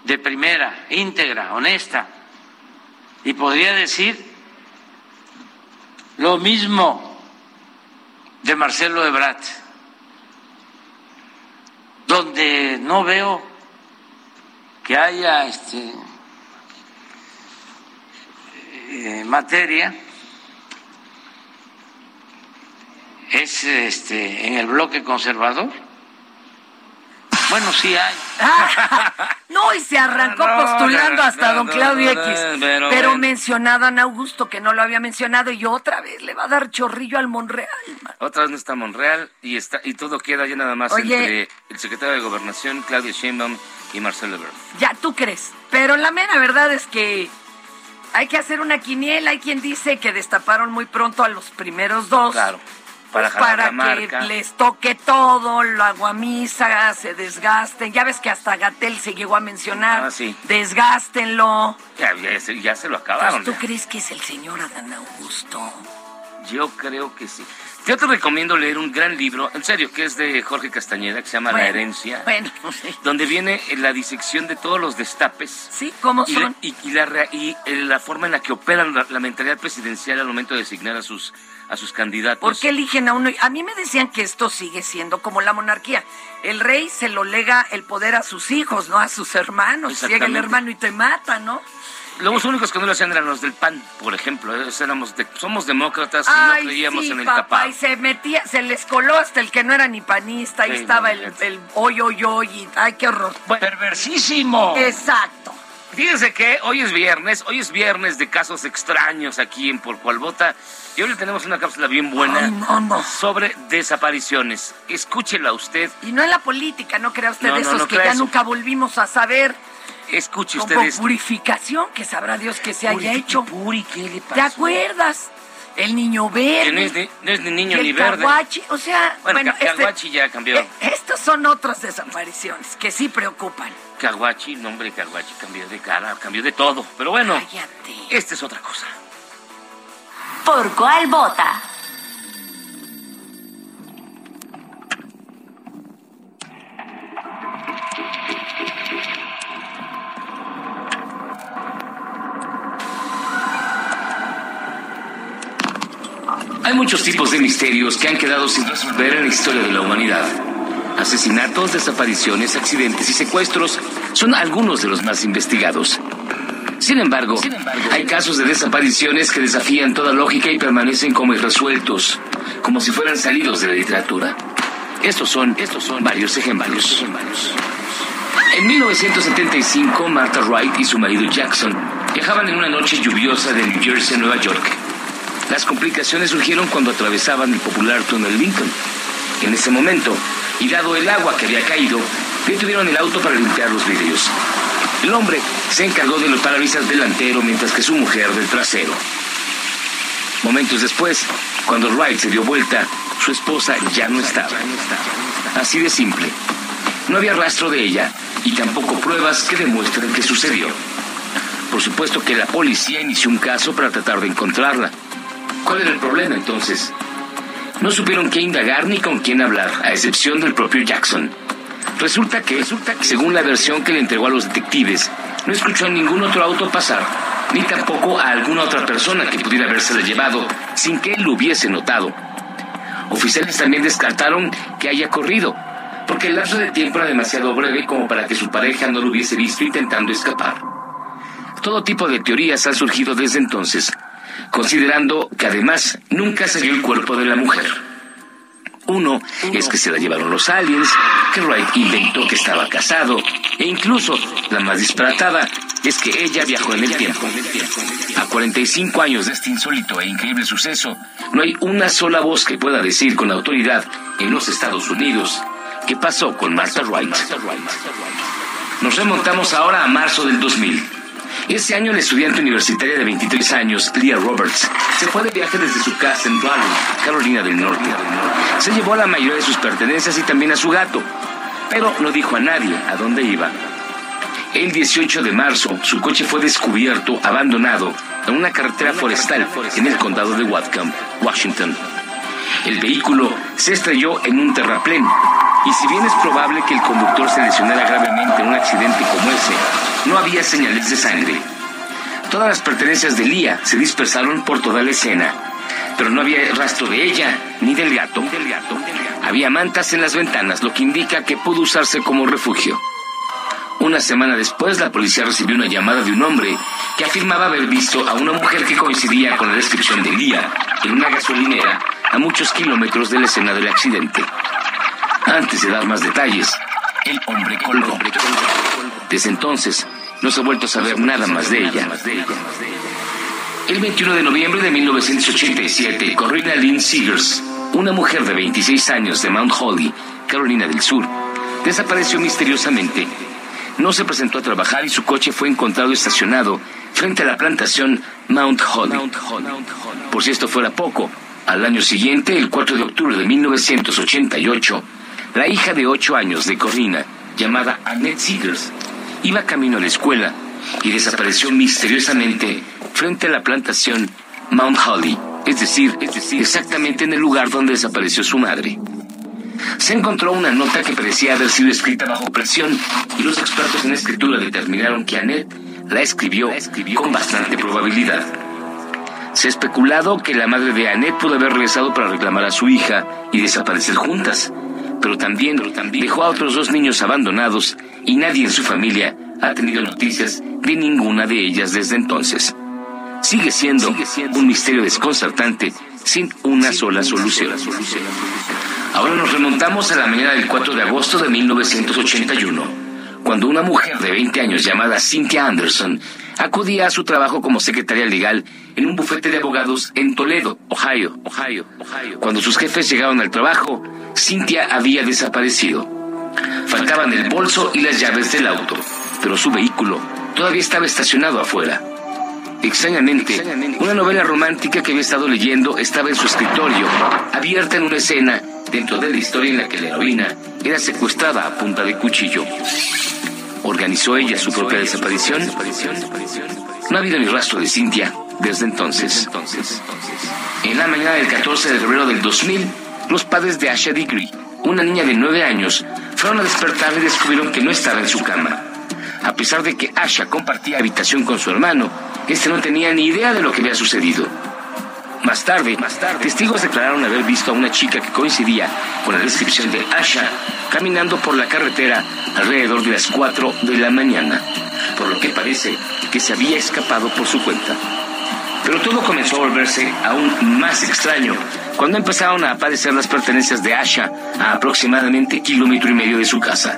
de primera, íntegra, honesta. Y podría decir lo mismo de Marcelo Ebrard, donde no veo que haya este, eh, materia es este en el bloque conservador Bueno, sí hay. no, y se arrancó No, postulando no, hasta no, don Claudio X. pero pero bueno. mencionado a Ana Augusto, que no lo había mencionado, y otra vez le va a dar chorrillo al Monreal. man. Otra vez no está Monreal y está y todo queda ya nada más Oye. entre el secretario de Gobernación, Claudio Sheinbaum, y Marcelo Ebrard. Ya tú crees. Pero la mera verdad es que hay que hacer una quiniela. Hay quien dice que destaparon muy pronto a los primeros dos. Claro, para pues, para que les toque todo, la guamisa, se desgasten. Ya ves que hasta Gatel se llegó a mencionar. Ah, sí. Desgástenlo. Ya, ya se- ya se lo Pues, acabaron. ¿Tú ya. crees que es el señor Adán Augusto? Yo creo que sí. Yo te recomiendo leer un gran libro, en serio, que es de Jorge Castañeda, que se llama La herencia. Bueno, [laughs] sí. donde viene la disección de todos los destapes. Sí, ¿cómo y son? la- Y, y la, rea- y, eh, la forma en la que operan la, la mentalidad presidencial al momento de designar a sus, a sus candidatos. ¿Por qué eligen a uno? A mí me decían que esto sigue siendo como la monarquía. El rey se lo lega el poder a sus hijos, no a sus hermanos. Llega el hermano y te mata, ¿no? Los únicos que no lo hacían eran los del PAN, por ejemplo. Éramos de- somos demócratas y Ay, no creíamos sí, en el papá, tapado. y se metía, se les coló hasta el que no era ni panista, ahí Sí, estaba no, el, el hoy, hoy, hoy, y ay, qué horror. Perversísimo. Exacto. Fíjense que hoy es viernes, hoy es viernes de casos extraños aquí en Por Cual Vota. Y hoy le tenemos una cápsula bien buena Ay, no, no. sobre desapariciones. Escúchela usted, Y no en la política, no crea usted No, de esos que ya eso. nunca volvimos a saber. escuche usted Como purificación, que sabrá Dios que se haya hecho. Puri, ¿qué le ¿Te pasó? acuerdas? El niño verde. Que no es ni, no es ni niño ni el verde. caguachi, o sea, Bueno, bueno, este- ya cambió. eh, estas son otras desapariciones que sí preocupan. Caguachi, nombre Caguachi, cambió de cara, cambió de todo. Pero bueno, esta es otra cosa. ¿Por cuál vota? Hay muchos tipos de misterios que han quedado sin resolver en la historia de la humanidad. Asesinatos, desapariciones, accidentes y secuestros son algunos de los más investigados. Sin embargo, hay casos de desapariciones que desafían toda lógica y permanecen como irresueltos, como si fueran salidos de la literatura. Estos son, estos son varios ejemplos. En 1975, Martha Wright y su marido Jackson viajaban en una noche lluviosa de New Jersey a Nueva York. Las complicaciones surgieron cuando atravesaban el popular túnel Lincoln. En ese momento, y dado el agua que había caído, detuvieron el auto para limpiar los vidrios. El hombre se encargó de los parabrisas delantero mientras que su mujer del trasero. Momentos después, cuando Wright se dio vuelta, su esposa ya no estaba. Así de simple. No había rastro de ella y tampoco pruebas que demuestren que sucedió. Por supuesto que la policía inició un caso para tratar de encontrarla. ¿Cuál era el problema entonces? No supieron qué indagar ni con quién hablar, a excepción del propio Jackson. Resulta que, según la versión que le entregó a los detectives, no escuchó a ningún otro auto pasar, ni tampoco a alguna otra persona que pudiera habérsela llevado sin que él lo hubiese notado. Oficiales también descartaron que haya corrido, porque el lapso de tiempo era demasiado breve como para que su pareja no lo hubiese visto intentando escapar. Todo tipo de teorías han surgido desde entonces, considerando que además nunca se vio el cuerpo de la mujer. Uno es que se la llevaron los aliens, que Wright inventó que estaba casado, e incluso la más disparatada es que ella viajó en el tiempo. A 45 años de este insólito e increíble suceso, no hay una sola voz que pueda decir con autoridad en los Estados Unidos qué pasó con Martha Wright. Nos remontamos ahora a marzo del 2000. Ese año la estudiante universitaria de 23 años, Leah Roberts, se fue de viaje desde su casa en Raleigh, Carolina del Norte. Se llevó a la mayoría de sus pertenencias y también a su gato, pero no dijo a nadie a dónde iba. El 18 de marzo, su coche fue descubierto abandonado en una carretera forestal en el condado de Whatcom, Washington. El vehículo se estrelló en un terraplén y si bien es probable que el conductor se lesionara gravemente en un accidente como ese, no había señales de sangre. Todas las pertenencias de Lía se dispersaron por toda la escena, pero no había rastro de ella ni del gato. Había mantas en las ventanas, lo que indica que pudo usarse como refugio. Una semana después, la policía recibió una llamada de un hombre que afirmaba haber visto a una mujer que coincidía con la descripción de Lía en una gasolinera a muchos kilómetros de la escena del accidente. Antes de dar más detalles, el hombre colgó. Desde entonces, no se ha vuelto a saber nada más de ella. El 21 de noviembre de 1987, Corrina Lynn Seegers, una mujer de 26 años de Mount Holly, Carolina del Sur, desapareció misteriosamente. No se presentó a trabajar y su coche fue encontrado estacionado frente a la plantación Mount Holly. Por si esto fuera poco, al año siguiente, el 4 de octubre de 1988, la hija de 8 años de Corrina, llamada Annette Seegers, iba camino a la escuela y desapareció misteriosamente frente a la plantación Mount Holly, es decir, es decir, exactamente en el lugar donde desapareció su madre. Se encontró una nota que parecía haber sido escrita bajo presión y los expertos en escritura determinaron que Annette la escribió con bastante probabilidad. Se ha especulado que la madre de Annette pudo haber regresado para reclamar a su hija y desaparecer juntas, pero también, pero también dejó a otros dos niños abandonados y nadie en su familia ha tenido noticias de ninguna de ellas desde entonces. Sigue siendo, un misterio desconcertante sin una sola solución. Ahora nos remontamos a la mañana del 4 de agosto de 1981, cuando una mujer de 20 años llamada Cynthia Anderson acudía a su trabajo como secretaria legal en un bufete de abogados en Toledo, Ohio, Ohio, Ohio. Cuando sus jefes llegaron al trabajo, Cynthia había desaparecido. Faltaban el bolso y las llaves del auto, pero su vehículo todavía estaba estacionado afuera. Extrañamente, una novela romántica que había estado leyendo estaba en su escritorio, abierta en una escena dentro de la historia en la que la heroína era secuestrada a punta de cuchillo. ¿Organizó ella su propia desaparición? No ha habido ni rastro de Cynthia desde entonces. En la mañana del 14 de febrero del 2000, los padres de Asha Degree, una niña de 9 años, fueron a despertar y descubrieron que no estaba en su cama. A pesar de que Asha compartía habitación con su hermano, este no tenía ni idea de lo que había sucedido. Más tarde, más tarde, testigos declararon haber visto a una chica que coincidía con la descripción de Asha caminando por la carretera alrededor de las 4 de la mañana, por lo que parece que se había escapado por su cuenta. Pero todo comenzó a volverse aún más extraño cuando empezaron a aparecer las pertenencias de Asha a aproximadamente kilómetro y medio de su casa.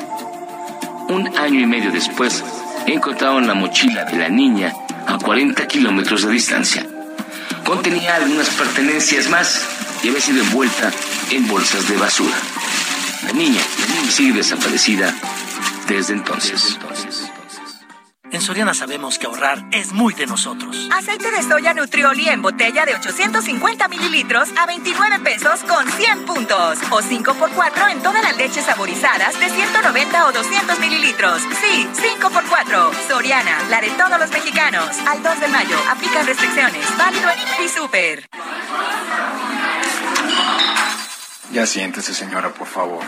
Un año y medio después, encontraron la mochila de la niña a 40 kilómetros de distancia. Contenía algunas pertenencias más y había sido envuelta en bolsas de basura. La niña, la niña sigue desaparecida desde entonces. En Soriana sabemos que ahorrar es muy de nosotros. Aceite de soya Nutrioli en botella de 850 mililitros a 29 pesos con 100 puntos. O 5 por 4 en todas las leches saborizadas de 190 o 200 mililitros. Sí, 5 por 4 Soriana, la de todos los mexicanos. Al 2 de mayo, aplican restricciones. Válido en y Super. Ya siéntese, señora, por favor.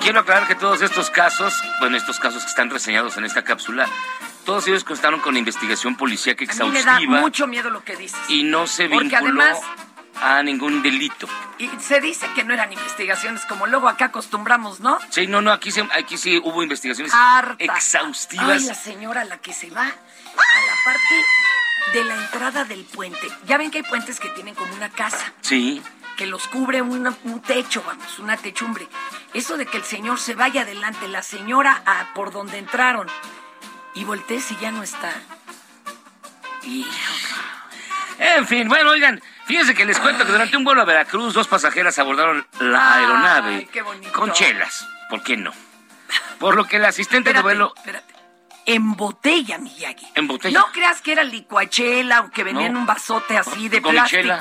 Quiero aclarar que todos estos casos, bueno, estos casos que están reseñados en esta cápsula, todos ellos constaron con investigación policíaca A mí me exhaustiva da mucho miedo lo que dices. y no se vinculó además- a ningún delito. Y se dice que no eran investigaciones como luego acá acostumbramos, ¿no? Sí, no, no, aquí, se- aquí sí hubo investigaciones Harta. exhaustivas. Ay, la señora la que se va a la parte de la entrada del puente. Ya ven que hay puentes que tienen como una casa, Sí, que los cubre una- un techo, vamos, una techumbre. Eso de que el señor se vaya adelante, la señora a por donde entraron, y voltee si ya no está. En fin, bueno, oigan, fíjense que les cuento que durante un vuelo a Veracruz, dos pasajeras abordaron la Ay, aeronave qué bonito. con chelas. ¿Por qué no? Por lo que el asistente de vuelo En botella, Miyagi. en botella. No creas que era licuachela o que venía No. en un vasote así de Con chela.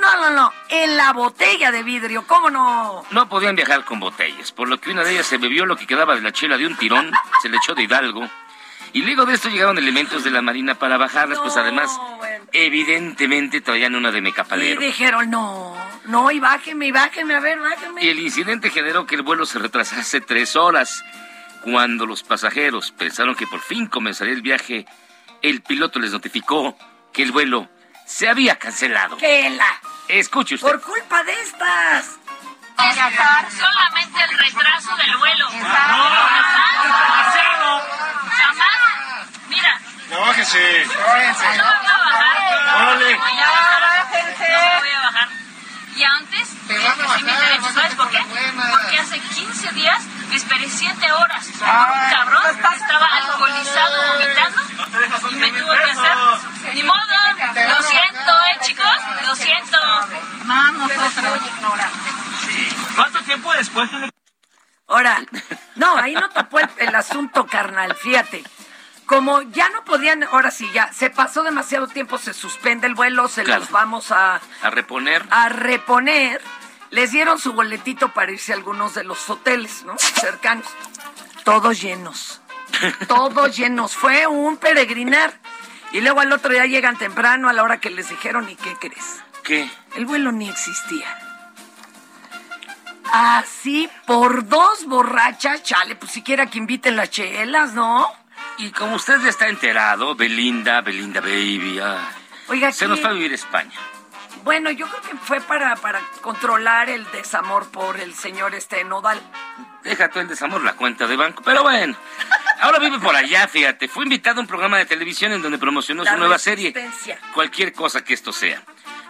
No, no, no. En la botella de vidrio, ¿cómo no? No podían viajar con botellas, por lo que una de ellas se bebió lo que quedaba de la chela de un tirón, se le echó de Hidalgo. Y luego de esto llegaron elementos de la Marina para bajarlas, pues además, evidentemente traían una de Y mecapalero. dijeron, no, no, y bájeme, y bájeme, a ver, bájeme. Y el incidente generó que el vuelo se retrasase tres horas. Cuando los pasajeros pensaron que por fin comenzaría el viaje, el piloto les notificó que el vuelo se había cancelado. ¡Quela! Escuche usted. Por culpa de estas. Estar solamente el retraso del vuelo. Ah, no, demasiado. Jamás. Mira. No, bájese. No, bájense. No, no, no, voy a bajar. Y antes, Te van a eh, pues bajar, ¿sabes por qué? Porque hace 15 días Órale. Ya. cabrón, estaba alcoholizado, vomitando, y me tuvo que hacer. Ni modo, lo siento, ¿eh, chicos? Lo siento. Vamos, ¿Cuánto tiempo después? Ahora, no, ahí no tapó el, el asunto, carnal, fíjate. Como ya no podían, ahora sí, ya se pasó demasiado tiempo, se suspende el vuelo, se Claro. los vamos a, A reponer. a reponer. Les dieron su boletito para irse a algunos de los hoteles, ¿no? Cercanos. Todos llenos. [laughs] Todos llenos. Fue un peregrinar. Y luego al otro día llegan temprano a la hora que les dijeron, ¿y qué crees? ¿Qué? El vuelo ni existía. Así, por dos borrachas, chale, pues siquiera que inviten las chelas, ¿no? Y como usted ya está enterado, Belinda, Belinda Baby, ay, Oiga, se ¿qué? nos fue a vivir España. Bueno, yo creo que fue para, para controlar el desamor por el señor este Nodal. Deja tú el desamor, la cuenta de banco. Pero bueno, ahora vive por allá, fíjate. Fue invitado a un programa de televisión en donde promocionó La su nueva serie. Cualquier cosa que esto sea.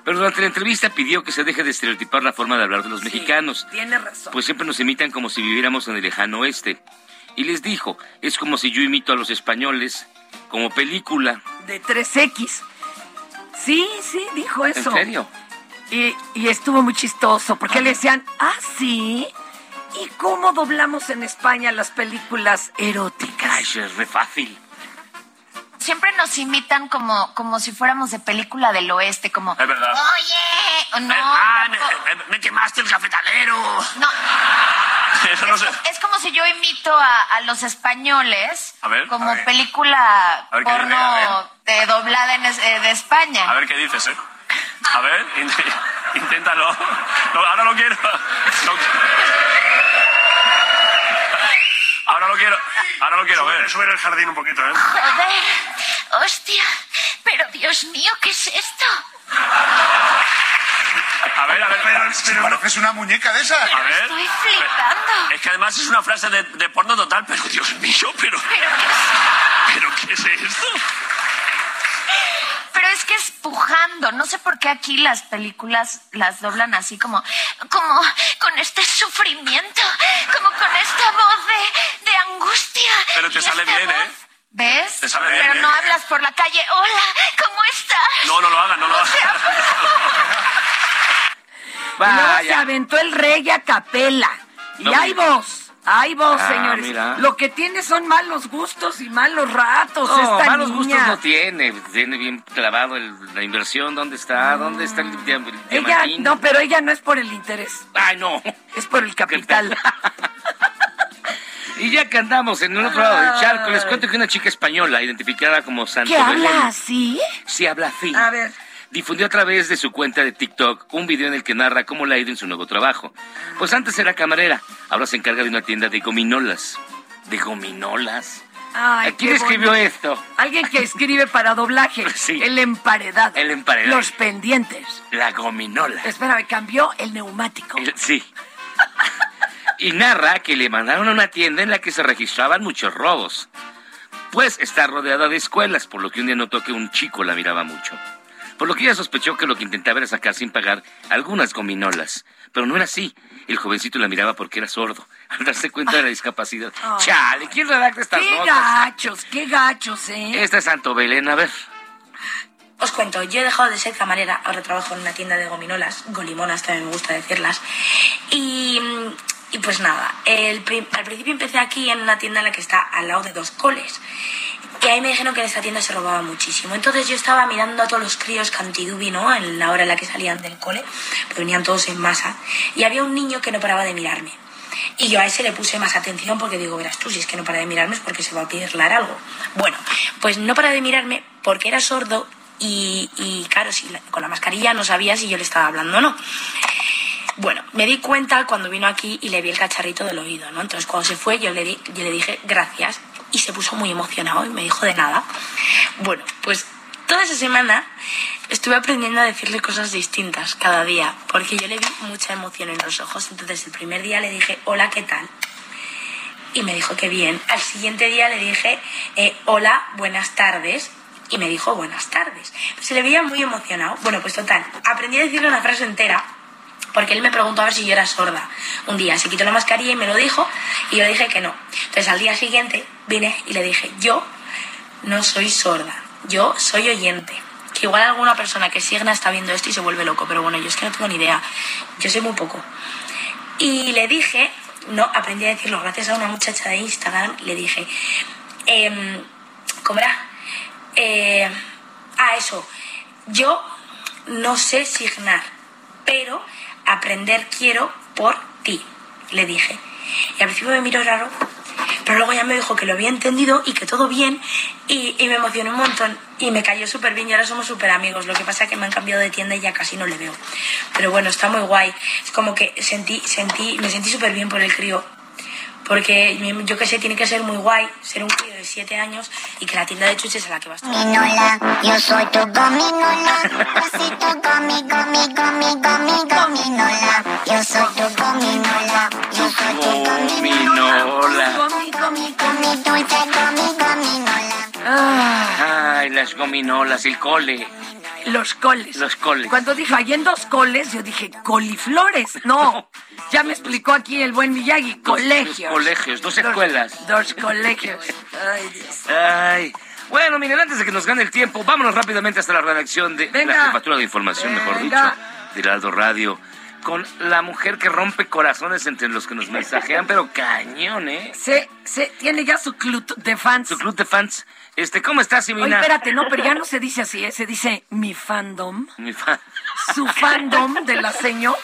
Pero durante la entrevista pidió que se deje de estereotipar la forma de hablar de los mexicanos. Tiene razón. Pues siempre nos imitan como si viviéramos en el lejano oeste. Y les dijo, es como si yo imito a los españoles como película. De 3X. Sí, sí, dijo eso. ¿En serio? Y, y estuvo muy chistoso, porque le decían, ah, sí. ¿Y cómo doblamos en España las películas eróticas? Ay, es re fácil. Siempre nos imitan como, como si fuéramos de película del oeste, como... Es verdad. Oye, no. ah, me, tampoco- me- me quemaste el cafetalero. No. [laughs] Eso no sé. Es como si yo imito a, a los españoles A ver, como a ver. película A ver, ¿qué porno de doblada en es- eh, de España. A ver qué dices, ¿eh? A ver, int- [laughs] inténtalo. No, ahora lo quiero. Lo- Ahora lo quiero. Ahora lo quiero ver. Sube el jardín un poquito, ¿eh? Joder, hostia, pero Dios mío, ¿qué es esto? A ver, a ver, pero, pero Pareces una muñeca de esas. A ver. Estoy flipando. Es que además es una frase de, de porno total, pero Dios mío, pero. ¿Pero qué es esto? Pero es que es pujando. No sé por qué aquí las películas las doblan así como, como con este sufrimiento, como con esta voz de angustia. Pero te sale bien, voz- ¿eh? ¿Ves? Te sale bien, Pero ¿eh? no hablas por la calle. Hola, ¿cómo estás? No, no lo hagas, no lo. [laughs] [laughs] Y luego se aventó el rey a capela. Y No, hay vos, hay vos, Ah, señores. mira. Lo que tiene son malos gustos y malos ratos No, esta malos niña. gustos no tiene. Tiene bien clavado el- la inversión. ¿Dónde está? ¿Dónde está el diam- el Ella, no, pero ella no es por el interés, Ay, no. es por el capital. [laughs] Y ya que andamos en el otro lado del charco, les cuento que una chica española, identificada como Santo ¿Qué Belén, habla así? sí habla así, A ver. difundió a través de su cuenta de TikTok un video en el que narra cómo le ha ido en su nuevo trabajo. Pues antes era camarera, ahora se encarga de una tienda de gominolas. ¿De gominolas? Ay, ¿Quién escribió bonito. esto? Alguien que escribe para doblaje. [laughs] Sí. El emparedado. El emparedado. Los pendientes. La gominola. Espérame, cambió el neumático. El- sí. [laughs] Y narra que le mandaron a una tienda en la que se registraban muchos robos. Pues está rodeada de escuelas, por lo que un día notó que un chico la miraba mucho. Por lo que ella sospechó que lo que intentaba era sacar sin pagar algunas gominolas. Pero no era así. El jovencito la miraba porque era sordo, [laughs] al darse cuenta de la discapacidad. Ay. Chale, ¿quién redacta estas Qué notas? gachos, qué gachos, ¿eh? Esta es Santo Belén, a ver. Os cuento, yo he dejado de ser camarera, ahora trabajo en una tienda de gominolas, golimonas también me gusta decirlas. Y, y pues nada, el al principio empecé aquí en una tienda en la que está al lado de dos coles. Y ahí me dijeron que en esta tienda se robaba muchísimo. Entonces yo estaba mirando a todos los críos cantidubi, ¿no? En la hora en la que salían del cole, pues venían todos en masa. Y había un niño que no paraba de mirarme. Y yo a ese le puse más atención porque digo, verás tú, si es que no para de mirarme es porque se va a pirlar algo. Bueno, pues no para de mirarme porque era sordo y, y claro, con la mascarilla no sabía si yo le estaba hablando o no. Bueno, me di cuenta cuando vino aquí y le vi el cacharrito del oído, ¿no? Entonces cuando se fue yo le, di- yo le dije gracias y se puso muy emocionado y me dijo de nada. Bueno, pues toda esa semana estuve aprendiendo a decirle cosas distintas cada día porque yo le vi mucha emoción en los ojos. Entonces el primer día le dije hola, ¿qué tal? Y me dijo que bien. Al siguiente día le dije eh, hola, buenas tardes. Y me dijo buenas tardes. Se le veía muy emocionado. Bueno, pues total, aprendí a decirle una frase entera porque él me preguntó a ver si yo era sorda. Un día se quitó la mascarilla y me lo dijo, y yo dije que no. Entonces al día siguiente vine y le dije, yo no soy sorda, yo soy oyente. Que igual alguna persona que signa está viendo esto y se vuelve loco, pero bueno, yo es que no tengo ni idea. Yo sé muy poco. Y le dije, no, aprendí a decirlo gracias a una muchacha de Instagram, le dije, em, ¿cómo era? Eh, ah, eso, yo no sé signar, pero aprender quiero por ti, le dije. Y al principio me miró raro, pero luego ya me dijo que lo había entendido y que todo bien y, y me emocioné un montón y me cayó súper bien y ahora somos súper amigos. Lo que pasa es que me han cambiado de tienda y ya casi no le veo. Pero bueno, está muy guay. Es como que sentí, sentí, me sentí súper bien por el crío. Porque yo que sé, tiene que ser muy guay ser un crío de 7 años y que la tienda de chuches a la que vas tú. Gominola, yo soy tu gominola. Así tu gomi, gomi, gomi, gomi, gominola. Yo soy tu gominola. Yo soy tu Gominola. Gomi, gomi, gomi, dulce gomi, gominola. Ay, las gominolas, el cole. Los coles. Los coles. Cuando dijo, hay en dos coles, yo dije, coliflores. No, ya me explicó aquí el buen Miyagi, colegios. Colegios, dos escuelas. Dos colegios. Ay, Dios. Ay. Bueno, miren, antes de que nos gane el tiempo, vámonos rápidamente hasta la redacción de Venga. la Jefatura de Información, mejor dicho, de Heraldo Radio, con la mujer que rompe corazones entre los que nos mensajean, pero cañón, ¿eh? Se, se tiene ya su club de fans. Su club de fans. Este, ¿cómo estás, Oye, Simina? espérate, no, pero ya no se dice así, ¿eh? se dice mi fandom. Mi fan. Su fandom de la señor.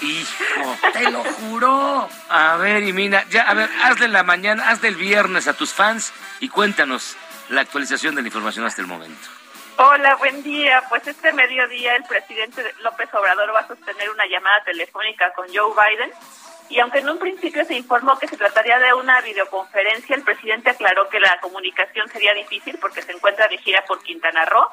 Hijo. Te lo juro. A ver, Imina, ya, a ver, hazle la mañana, hazle el viernes a tus fans y cuéntanos la actualización de la información hasta el momento. Hola, buen día. Pues este mediodía el presidente López Obrador va a sostener una llamada telefónica con Joe Biden y aunque en un principio se informó que se trataría de una videoconferencia, el presidente aclaró que la comunicación sería difícil porque se encuentra de gira por Quintana Roo.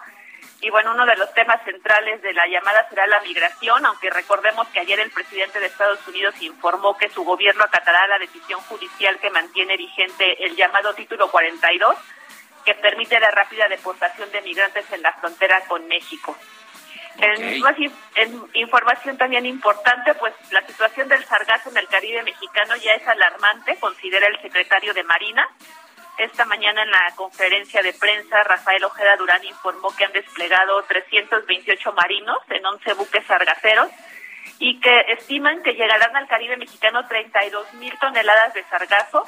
Y bueno, uno de los temas centrales de la llamada será la migración, aunque recordemos que ayer el presidente de Estados Unidos informó que su gobierno acatará la decisión judicial que mantiene vigente el llamado título 42 que permite la rápida deportación de migrantes en la frontera con México. En, in- en información también importante, pues la situación del sargazo en el Caribe mexicano ya es alarmante, considera el secretario de Marina. Esta mañana en la conferencia de prensa, Rafael Ojeda Durán informó que han desplegado 328 marinos en 11 buques sargaceros y que estiman que llegarán al Caribe mexicano 32 mil toneladas de sargazo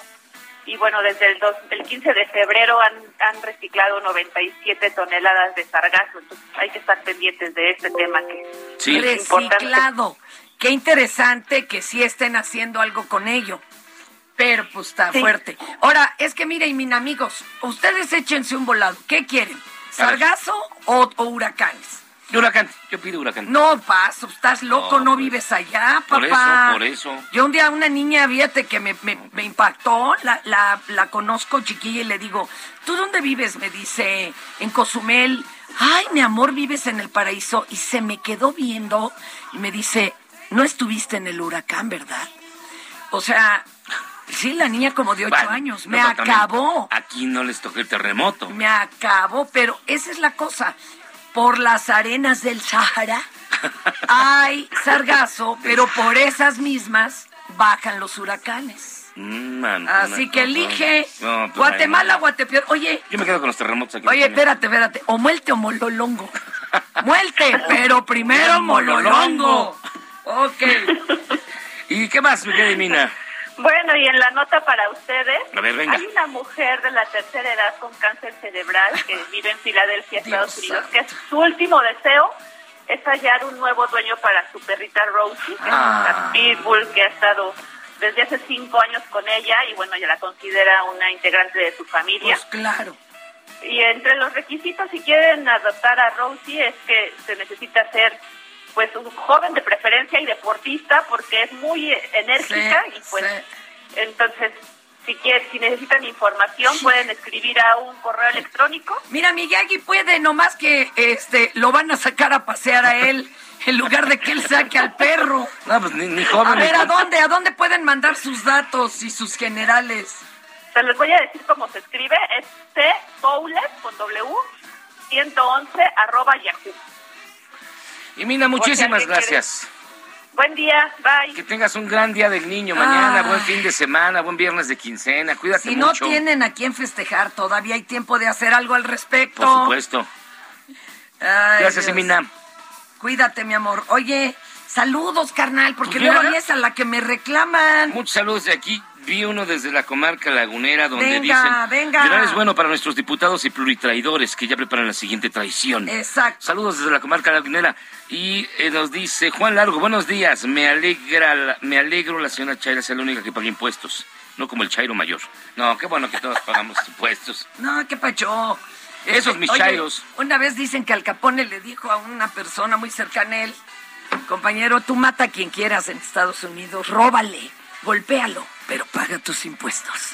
y bueno, desde el, dos- el 15 de febrero han, han reciclado 97 toneladas de sargazo, entonces hay que estar pendientes de este tema que Sí. es importante. Reciclado. Qué interesante que sí estén haciendo algo con ello. Pero pues está Sí. fuerte. Ahora, es que miren, mis amigos, ustedes échense un volado. ¿Qué quieren? ¿Sargazo o, o huracanes? Huracán, yo pido huracán. No, paso, estás loco, No, no, pues, vives allá, papá. por eso, por eso. Yo un día una niña, fíjate, que me, me- me impactó, la, la, la conozco chiquilla y le digo, ¿tú dónde vives? Me dice, en Cozumel. Ay, mi amor, vives en el paraíso. Y se me quedó viendo y me dice, no estuviste en el huracán, ¿verdad? O sea, sí, la niña como de ocho años. Me acabó. Aquí no les tocó el terremoto. Me acabó, pero esa es la cosa. Por las arenas del Sahara hay sargazo, pero por esas mismas bajan los huracanes. Mm, man, Así no, que elige no, pues, Guatemala. Guatepeor. Oye, Yo me quedo con los terremotos aquí. oye, también. espérate, espérate. O muelte o mololongo. Muelte, pero primero mololongo. Ok. [laughs] ¿Y qué más, mi querida Mina? Bueno, y en la nota para ustedes, A ver, venga. hay una mujer de la tercera edad con cáncer cerebral que vive en Filadelfia, Estados Dios Unidos, que es su último deseo es hallar un nuevo dueño para su perrita Rosie, que Ah. es una pitbull que ha estado desde hace cinco años con ella y bueno, ya la considera una integrante de su familia. Pues claro. Y entre los requisitos, si quieren adoptar a Rosie, es que se necesita ser pues un joven de preferencia y deportista porque es muy enérgica Sí, y pues sí. entonces si quieren, si necesitan información pueden escribir a un correo electrónico. Mira, Miyagi puede, nomás que este lo van a sacar a pasear a él en lugar de que él saque al perro. No, pues ni, ni joven. A ver, ¿a dónde? ¿A dónde pueden mandar sus datos y sus generales? Se les voy a decir cómo se escribe, es C Fowler con W 111 arroba yahoo. Y Mina, muchísimas gracias. Buen día, bye. Que tengas un gran día del niño mañana, Ay. buen fin de semana, buen viernes de quincena. Cuídate Si no mucho. tienen a quién festejar, todavía hay tiempo de hacer algo al respecto. Por supuesto. Ay, Gracias, Dios. Emina. Cuídate, mi amor. Oye, saludos, carnal, porque luego es a la que me reclaman. Muchos saludos de aquí. Vi uno desde la comarca lagunera donde Venga, dicen venga. Verán es bueno para nuestros diputados y pluritraidores que ya preparan la siguiente traición. Exacto. Saludos desde la comarca lagunera. Y eh, nos dice Juan Largo, buenos días. Me alegra, la- me alegro la señora Chaira sea la única que pague impuestos. No como el Chairo mayor. No, qué bueno que todos pagamos [laughs] impuestos. No, qué pacho. Esos mis Oye, chairos. Una vez dicen que Al Capone le dijo a una persona muy cercana a él, compañero, tú mata a quien quieras en Estados Unidos, róbale, golpéalo, pero paga tus impuestos.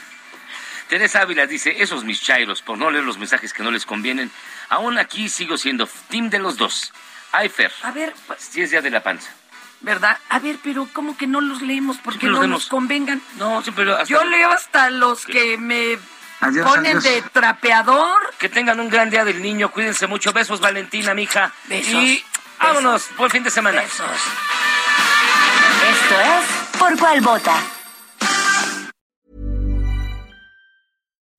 Teresa Ávila dice, esos mis chairos, por no leer los mensajes que no les convienen, aún aquí sigo siendo team de los dos. Ayfer. A ver, Si es día de la panza. ¿Verdad? A ver, pero ¿cómo que no los leemos? Porque no leemos. nos convengan. No, siempre lo- Yo leo hasta los que me Adiós, ponen adiós. de trapeador. Que tengan un gran día del niño, cuídense mucho. Besos, Valentina, mija. Besos. Y vámonos, buen fin de semana. Esto es Por Cuál Vota.